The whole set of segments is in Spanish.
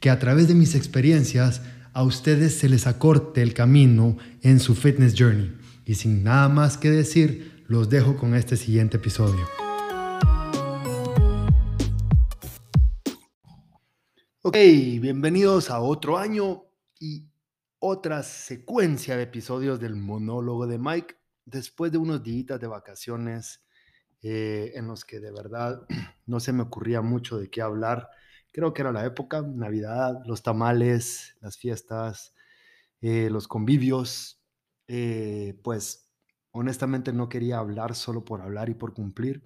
que a través de mis experiencias a ustedes se les acorte el camino en su fitness journey. Y sin nada más que decir, los dejo con este siguiente episodio. Ok, bienvenidos a otro año y otra secuencia de episodios del monólogo de Mike después de unos días de vacaciones eh, en los que de verdad no se me ocurría mucho de qué hablar creo que era la época, Navidad, los tamales, las fiestas, eh, los convivios, eh, pues honestamente no quería hablar solo por hablar y por cumplir,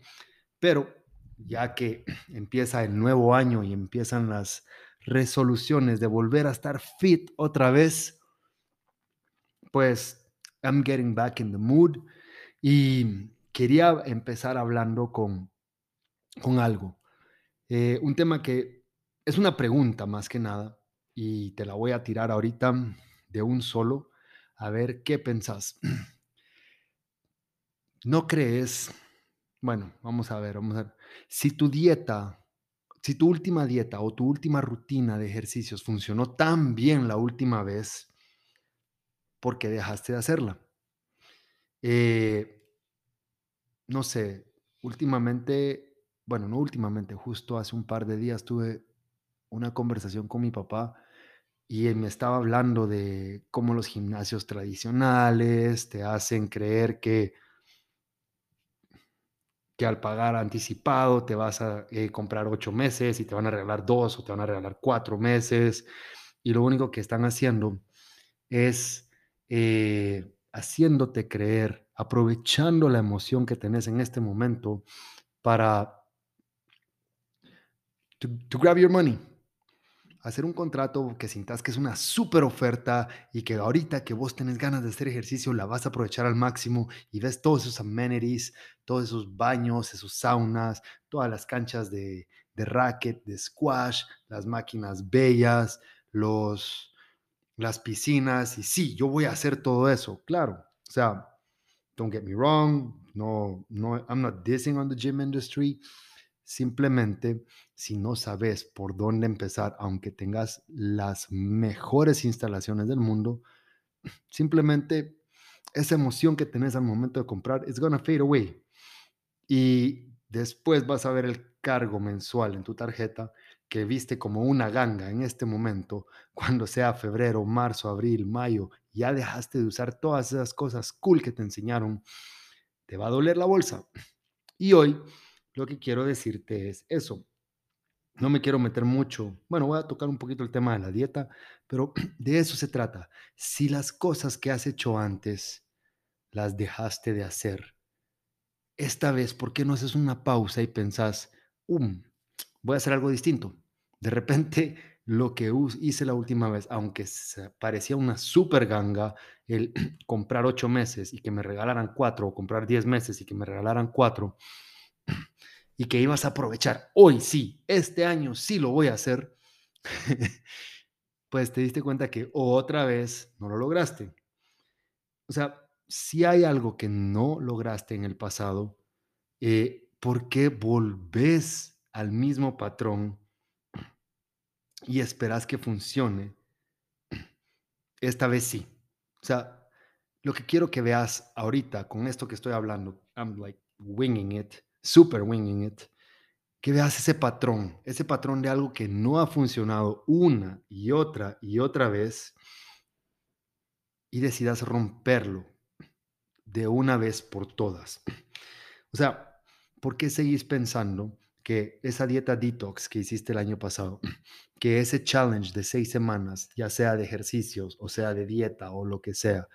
pero ya que empieza el nuevo año y empiezan las resoluciones de volver a estar fit otra vez, pues I'm getting back in the mood y quería empezar hablando con, con algo. Eh, un tema que es una pregunta más que nada y te la voy a tirar ahorita de un solo a ver qué pensás. ¿No crees? Bueno, vamos a ver, vamos a ver. Si tu dieta, si tu última dieta o tu última rutina de ejercicios funcionó tan bien la última vez, ¿por qué dejaste de hacerla? Eh, no sé, últimamente, bueno, no últimamente, justo hace un par de días tuve una conversación con mi papá y él me estaba hablando de cómo los gimnasios tradicionales te hacen creer que, que al pagar anticipado te vas a eh, comprar ocho meses y te van a regalar dos o te van a regalar cuatro meses y lo único que están haciendo es eh, haciéndote creer, aprovechando la emoción que tenés en este momento para to grab your money, hacer un contrato que sintas que es una súper oferta y que ahorita que vos tenés ganas de hacer ejercicio la vas a aprovechar al máximo y ves todos esos amenities, todos esos baños, esos saunas, todas las canchas de, de racket, de squash, las máquinas bellas, los, las piscinas y sí, yo voy a hacer todo eso, claro. O sea, don't get me wrong, no, no, I'm not dissing on the gym industry, Simplemente, si no sabes por dónde empezar, aunque tengas las mejores instalaciones del mundo, simplemente esa emoción que tenés al momento de comprar es gonna fade away. Y después vas a ver el cargo mensual en tu tarjeta que viste como una ganga en este momento, cuando sea febrero, marzo, abril, mayo, ya dejaste de usar todas esas cosas cool que te enseñaron, te va a doler la bolsa. Y hoy lo que quiero decirte es eso. No me quiero meter mucho. Bueno, voy a tocar un poquito el tema de la dieta, pero de eso se trata. Si las cosas que has hecho antes las dejaste de hacer, esta vez, ¿por qué no haces una pausa y pensás, um, voy a hacer algo distinto? De repente, lo que hice la última vez, aunque parecía una super ganga, el comprar ocho meses y que me regalaran cuatro, o comprar diez meses y que me regalaran cuatro, y que ibas a aprovechar hoy sí, este año sí lo voy a hacer, pues te diste cuenta que otra vez no lo lograste. O sea, si hay algo que no lograste en el pasado, eh, ¿por qué volvés al mismo patrón y esperas que funcione? Esta vez sí. O sea, lo que quiero que veas ahorita con esto que estoy hablando, I'm like winging it, super winging it, que veas ese patrón, ese patrón de algo que no ha funcionado una y otra y otra vez y decidas romperlo de una vez por todas. O sea, ¿por qué seguís pensando que esa dieta detox que hiciste el año pasado, que ese challenge de seis semanas, ya sea de ejercicios o sea de dieta o lo que sea,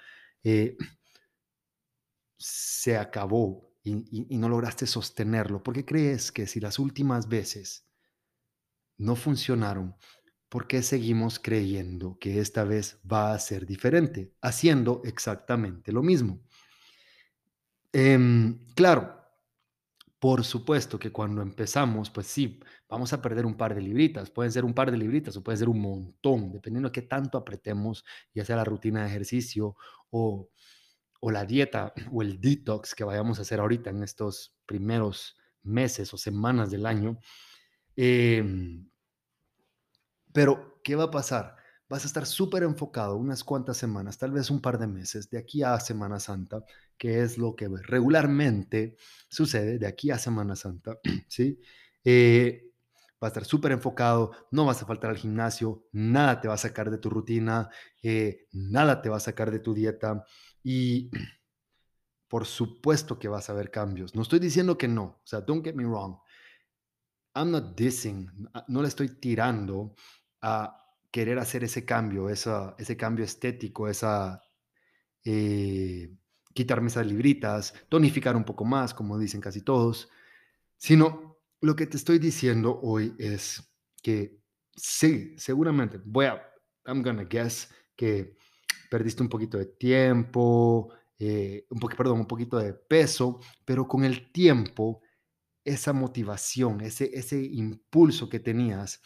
eh, se acabó y, no lograste sostenerlo? ¿Por qué crees que si las últimas veces no funcionaron, ¿por qué seguimos creyendo que esta vez va a ser diferente, haciendo exactamente lo mismo? Em, claro, por supuesto que cuando empezamos, pues sí, vamos a perder un par de libritas. Pueden ser un par de libritas o puede ser un montón, dependiendo de qué tanto apretemos, ya sea la rutina de ejercicio o, o la dieta o el detox que vayamos a hacer ahorita en estos primeros meses o semanas del año. Em, pero, ¿qué va a pasar? Vas a estar súper enfocado unas cuantas semanas, tal vez un par de meses, de aquí a Semana Santa, que es lo que regularmente sucede de aquí a Semana Santa, ¿sí? Eh, va a estar súper enfocado, no vas a faltar al gimnasio, nada te va a sacar de tu rutina, eh, nada te va a sacar de tu dieta y por supuesto que vas a ver cambios. No estoy diciendo que no, o sea, don't get me wrong. I'm not dissing, no le estoy tirando a querer hacer ese cambio, esa, ese cambio estético, esa, eh, quitarme esas libritas, tonificar un poco más, como dicen casi todos, sino lo que te estoy diciendo hoy es que sí, seguramente, voy a, I'm gonna guess que perdiste un poquito de tiempo, eh, un perdón, un poquito de peso, pero con el tiempo, esa motivación, ese, ese impulso que tenías,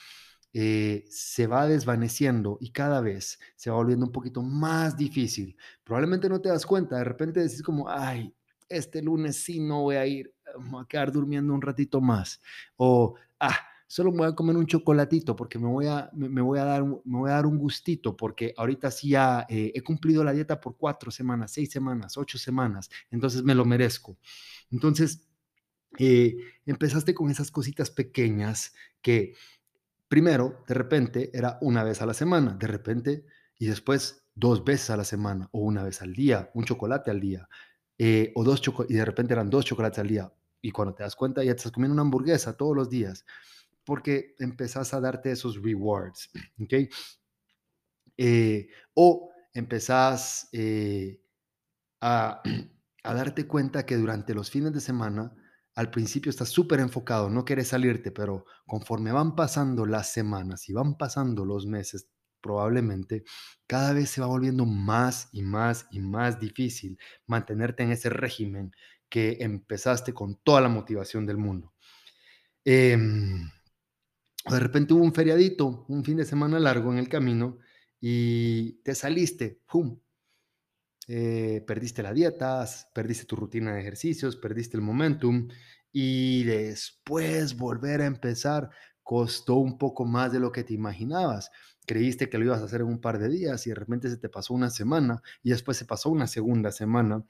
eh, se va desvaneciendo y cada vez se va volviendo un poquito más difícil. Probablemente no te das cuenta, de repente decís como, ay, este lunes sí no voy a ir, me voy a quedar durmiendo un ratito más. O, ah, solo me voy a comer un chocolatito porque me voy a, me, voy a, dar, me voy a dar un gustito porque ahorita sí ya eh, he cumplido la dieta por cuatro semanas, seis semanas, ocho semanas, entonces me lo merezco. Entonces, eh, empezaste con esas cositas pequeñas que Primero, de repente, era una vez a la semana, de repente, y después dos veces a la semana, o una vez al día, un chocolate al día, eh, o dos y de repente eran dos chocolates al día. Y cuando te das cuenta, ya estás comiendo una hamburguesa todos los días, porque empezás a darte esos rewards, ¿ok? Eh, o empezás eh, a, a darte cuenta que durante los fines de semana al principio estás súper enfocado, no quieres salirte, pero conforme van pasando las semanas y van pasando los meses, probablemente cada vez se va volviendo más y más y más difícil mantenerte en ese régimen que empezaste con toda la motivación del mundo. Em, de repente hubo un feriadito, un fin de semana largo en el camino y te saliste, ¡pum! Eh, perdiste la dieta, perdiste tu rutina de ejercicios, perdiste el momentum y después volver a empezar costó un poco más de lo que te imaginabas. Creíste que lo ibas a hacer en un par de días y de repente se te pasó una semana y después se pasó una segunda semana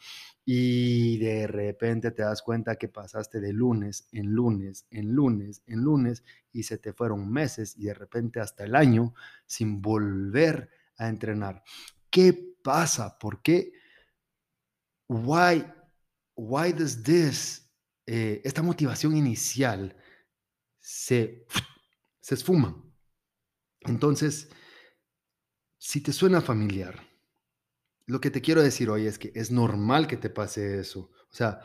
y de repente te das cuenta que pasaste de lunes en lunes, en lunes, en lunes y se te fueron meses y de repente hasta el año sin volver a entrenar. ¿Qué pasa? ¿Por qué? Why, why does this, eh, esta motivación inicial se, se esfuma? Entonces, si te suena familiar, lo que te quiero decir hoy es que es normal que te pase eso. O sea,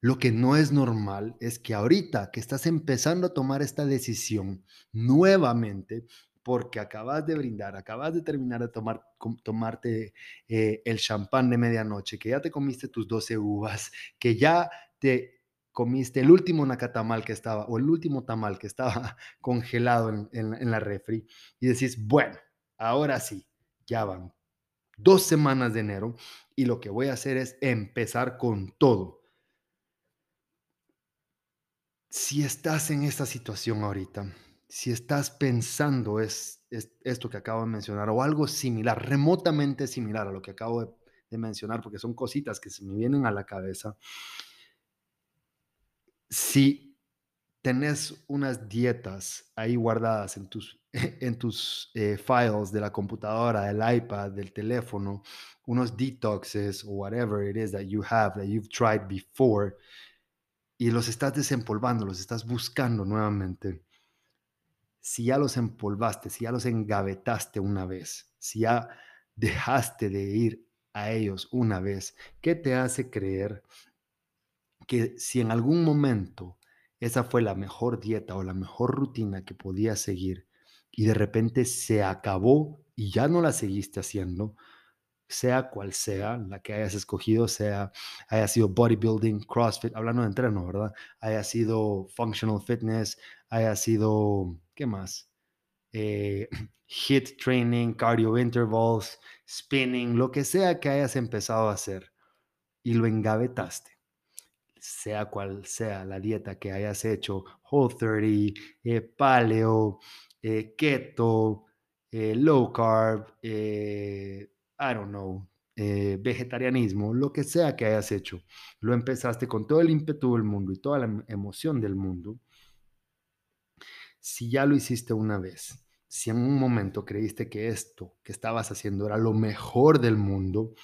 lo que no es normal es que ahorita que estás empezando a tomar esta decisión nuevamente, porque acabas de brindar, acabas de terminar de tomar, tomarte eh, el champán de medianoche, que ya te comiste tus 12 uvas, que ya te comiste el último nacatamal que estaba, o el último tamal que estaba congelado en, la refri, y decís, bueno, ahora sí, ya van dos semanas de enero y lo que voy a hacer es empezar con todo. Si estás en esta situación ahorita, si estás pensando es, esto que acabo de mencionar o algo similar, remotamente similar a lo que acabo de mencionar, porque son cositas que se me vienen a la cabeza, si tenés unas dietas ahí guardadas en tus, en tus eh, files de la computadora, del iPad, del teléfono, unos detoxes o whatever it is that you have, that you've tried before, y los estás desempolvando, los estás buscando nuevamente si ya los empolvaste, si ya los engavetaste una vez, si ya dejaste de ir a ellos una vez, ¿qué te hace creer que si en algún momento esa fue la mejor dieta o la mejor rutina que podías seguir, y de repente se acabó y ya no la seguiste haciendo, sea cual sea la que hayas escogido, sea haya sido bodybuilding, CrossFit, hablando de entreno, ¿verdad? Haya sido functional fitness, haya sido, ¿qué más? Eh, hit training, cardio intervals, spinning, lo que sea que hayas empezado a hacer y lo engavetaste sea cual sea la dieta que hayas hecho, Whole 30, eh, paleo, eh, keto, eh, low carb, I don't know, vegetarianismo, lo que sea que hayas hecho, lo empezaste con todo el ímpetu del mundo y toda la em, emoción del mundo. Si ya lo hiciste una vez, si en un momento creíste que esto que estabas haciendo era lo mejor del mundo,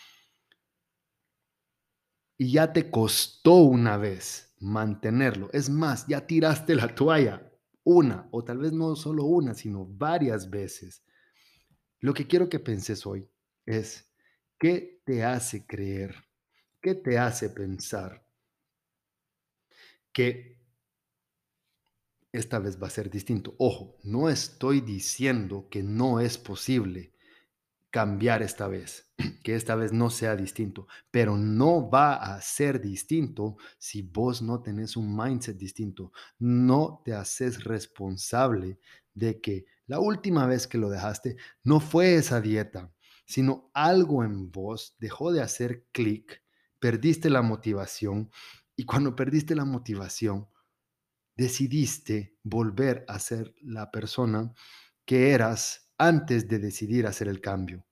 y ya te costó una vez mantenerlo. Es más, ya tiraste la toalla una o tal vez no solo una, sino varias veces. Lo que quiero que penses hoy es, ¿qué te hace creer? ¿Qué te hace pensar que esta vez va a ser distinto? Ojo, no estoy diciendo que no es posible cambiar esta vez, que esta vez no sea distinto, pero no va a ser distinto si vos no tenés un mindset distinto, no te haces responsable de que la última vez que lo dejaste no fue esa dieta, sino algo en vos dejó de hacer clic, perdiste la motivación y cuando perdiste la motivación, decidiste volver a ser la persona que eras antes de decidir hacer el cambio.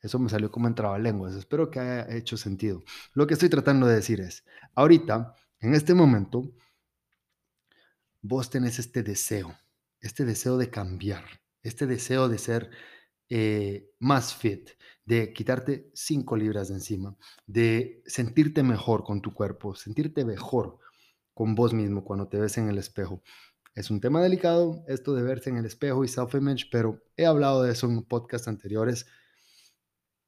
Eso me salió como entraba lenguas. Espero que haya hecho sentido. Lo que estoy tratando de decir es, ahorita, en este momento, vos tenés este deseo, este deseo de cambiar, este deseo de ser eh, más fit, de quitarte cinco libras de encima, de sentirte mejor con tu cuerpo, sentirte mejor con vos mismo cuando te ves en el espejo. Es un tema delicado esto de verse en el espejo y self-image, pero he hablado de eso en podcasts anteriores,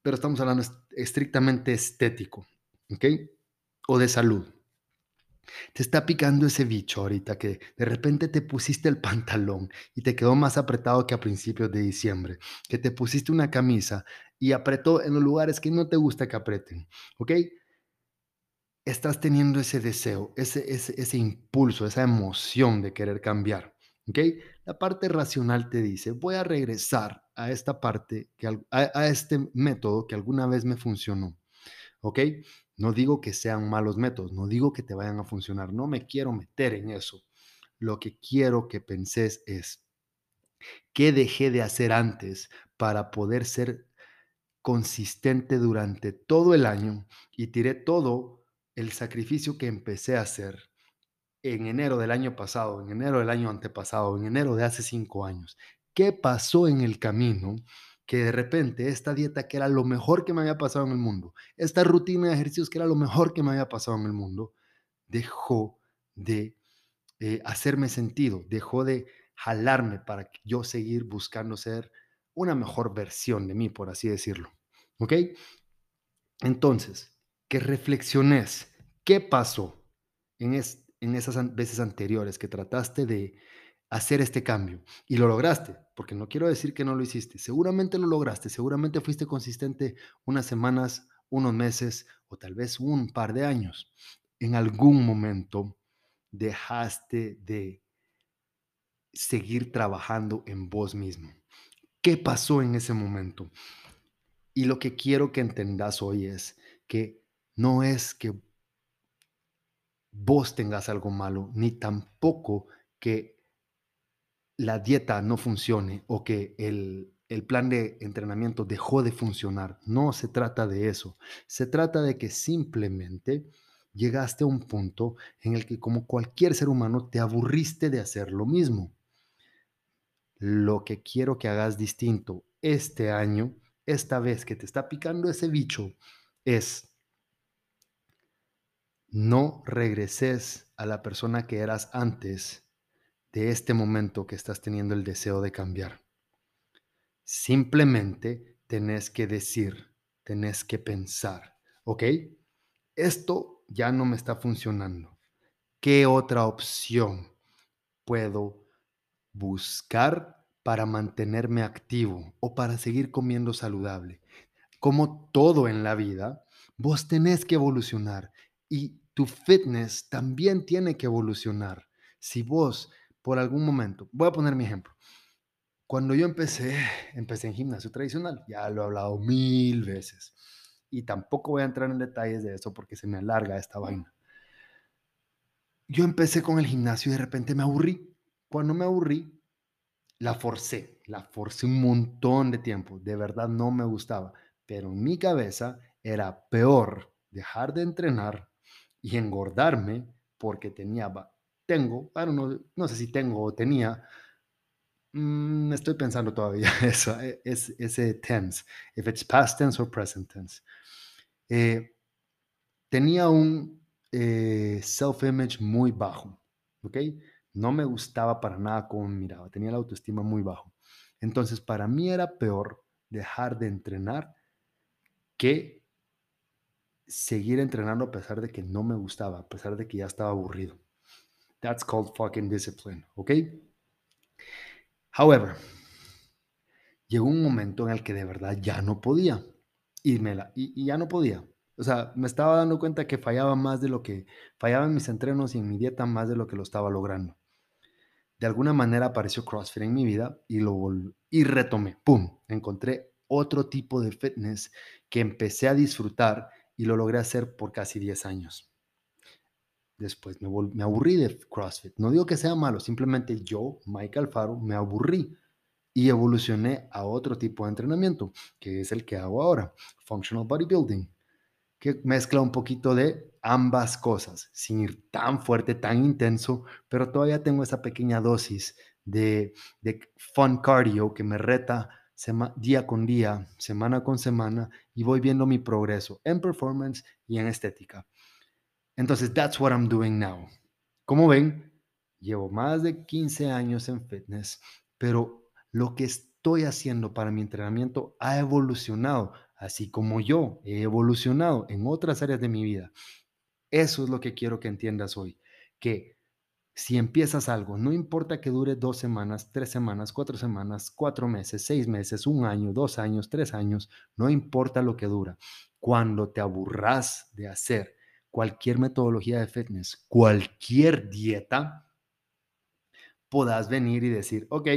pero estamos hablando estrictamente estético, ¿ok? O de salud. Te está picando ese bicho ahorita que de repente te pusiste el pantalón y te quedó más apretado que a principios de diciembre, que te pusiste una camisa y apretó en los lugares que no te gusta que apreten, ¿ok? Estás teniendo ese deseo, ese, ese, impulso, esa emoción de querer cambiar. ¿ok? La parte racional te dice, voy a regresar a esta parte, que, a, este método que alguna vez me funcionó. ¿Ok? No digo que sean malos métodos, no digo que te vayan a funcionar, no me quiero meter en eso. Lo que quiero que penses es, ¿qué dejé de hacer antes para poder ser consistente durante todo el año y tiré todo el sacrificio que empecé a hacer en enero del año pasado, en enero del año antepasado, en enero de hace cinco años. ¿Qué pasó en el camino? Que de repente esta dieta que era lo mejor que me había pasado en el mundo, esta rutina de ejercicios que era lo mejor que me había pasado en el mundo, dejó de eh, hacerme sentido, dejó de jalarme para yo seguir buscando ser una mejor versión de mí, por así decirlo. ¿Ok? Entonces, que reflexiones qué pasó en, en esas veces anteriores que trataste de hacer este cambio y lo lograste, porque no quiero decir que no lo hiciste, seguramente lo lograste, seguramente fuiste consistente unas semanas, unos meses o tal vez un par de años. En algún momento dejaste de seguir trabajando en vos mismo. ¿Qué pasó en ese momento? Y lo que quiero que entendas hoy es que no es que vos tengas algo malo, ni tampoco que la dieta no funcione o que el, plan de entrenamiento dejó de funcionar. No se trata de eso. Se trata de que simplemente llegaste a un punto en el que como cualquier ser humano te aburriste de hacer lo mismo. Lo que quiero que hagas distinto este año, esta vez que te está picando ese bicho, es no regreses a la persona que eras antes de este momento que estás teniendo el deseo de cambiar. Simplemente tenés que decir, tenés que pensar, ¿ok? Esto ya no me está funcionando. ¿Qué otra opción puedo buscar para mantenerme activo o para seguir comiendo saludable. Como todo en la vida, vos tenés que evolucionar y tu fitness también tiene que evolucionar. Si vos, por algún momento, voy a poner mi ejemplo. Cuando yo empecé, empecé en gimnasio tradicional, ya lo he hablado mil veces y tampoco voy a entrar en detalles de eso porque se me alarga esta vaina. Yo empecé con el gimnasio y de repente me aburrí. Cuando me aburrí, la forcé, la forcé un montón de tiempo. De verdad no me gustaba, pero en mi cabeza era peor dejar de entrenar y engordarme porque tenía, tengo, no, no sé si tengo o tenía, mm, estoy pensando todavía eso, e, es, ese tense, if it's past tense or present tense. Eh, tenía un eh, self-image muy bajo, ¿ok? No me gustaba para nada cómo miraba, tenía la autoestima muy bajo. Entonces, para mí era peor dejar de entrenar que seguir entrenando a pesar de que no me gustaba, a pesar de que ya estaba aburrido. That's called fucking discipline, ¿ok? However, llegó un momento en el que de verdad ya no podía y, me la, y, ya no podía. O sea, me estaba dando cuenta que fallaba más de lo que fallaba en mis entrenos y en mi dieta más de lo que lo estaba logrando. De alguna manera apareció CrossFit en mi vida y lo y retomé. ¡Pum! Encontré otro tipo de fitness que empecé a disfrutar y lo logré hacer por casi 10 años. Después me, me aburrí de CrossFit. No digo que sea malo, simplemente yo, Mike Alfaro, me aburrí y evolucioné a otro tipo de entrenamiento, que es el que hago ahora, Functional Bodybuilding, que mezcla un poquito de ambas cosas, sin ir tan fuerte, tan intenso, pero todavía tengo esa pequeña dosis de, de fun cardio que me reta día con día, semana con semana, y voy viendo mi progreso en performance y en estética. Entonces, that's what I'm doing now. Como ven, llevo más de 15 años en fitness, pero lo que estoy haciendo para mi entrenamiento ha evolucionado, así como yo he evolucionado en otras áreas de mi vida. Eso es lo que quiero que entiendas hoy, que si empiezas algo, no importa que dure dos semanas, tres semanas, cuatro semanas, cuatro meses, seis meses, un año, dos años, tres años, no importa lo que dura. Cuando te aburras de hacer cualquier metodología de fitness, cualquier dieta, podás venir y decir, ok,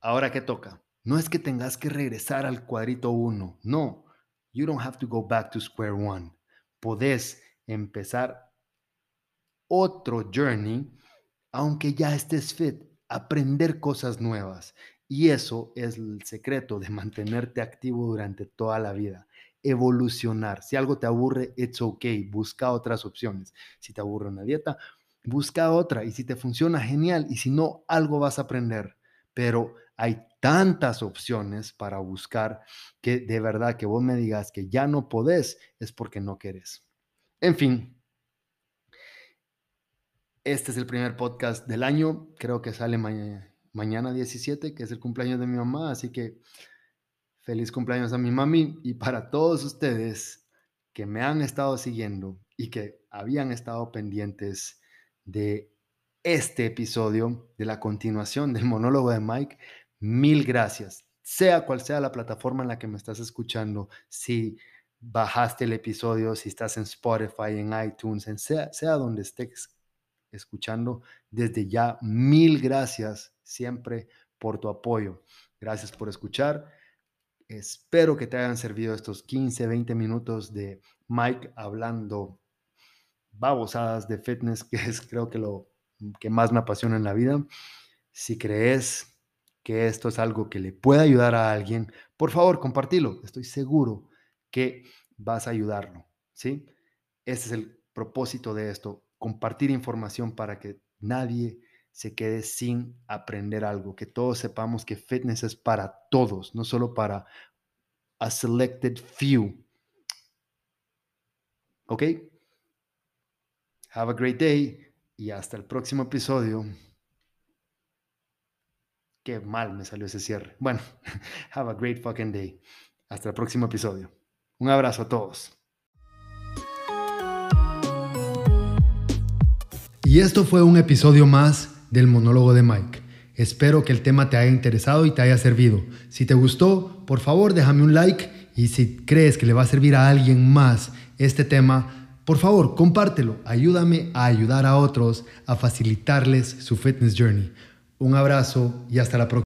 ahora qué toca. No es que tengas que regresar al cuadrito uno, no. You don't have to go back to square one. Podés empezar otro journey, aunque ya estés fit, aprender cosas nuevas. Y eso es el secreto de mantenerte activo durante toda la vida. Evolucionar. Si algo te aburre, it's okay. Busca otras opciones. Si te aburre una dieta, busca otra. Y si te funciona, genial. Y si no, algo vas a aprender. Pero hay tantas opciones para buscar que de verdad que vos me digas que ya no podés es porque no querés. En fin, este es el primer podcast del año. Creo que sale mañana 17, que es el cumpleaños de mi mamá. Así que feliz cumpleaños a mi mami. Y para todos ustedes que me han estado siguiendo y que habían estado pendientes de este episodio, de la continuación del monólogo de Mike, mil gracias. Sea cual sea la plataforma en la que me estás escuchando, si bajaste el episodio, si estás en Spotify, en iTunes, en sea, sea donde estés escuchando desde ya. Mil gracias siempre por tu apoyo. Gracias por escuchar. Espero que te hayan servido estos 15, 20 minutos de Mike hablando babosadas de fitness, que es creo que lo que más me apasiona en la vida. Si crees que esto es algo que le puede ayudar a alguien, por favor, compartilo. Estoy seguro que vas a ayudarlo, ¿sí? Este es el propósito de esto, compartir información para que nadie se quede sin aprender algo, que todos sepamos que fitness es para todos, no solo para a selected few. ¿Ok? Have a great day y hasta el próximo episodio. Qué mal me salió ese cierre. Bueno, have a great fucking day. Hasta el próximo episodio. Un abrazo a todos. Y esto fue un episodio más del monólogo de Mike. Espero que el tema te haya interesado y te haya servido. Si te gustó, por favor déjame un like y si crees que le va a servir a alguien más este tema, por favor compártelo. Ayúdame a ayudar a otros a facilitarles su fitness journey. Un abrazo y hasta la próxima.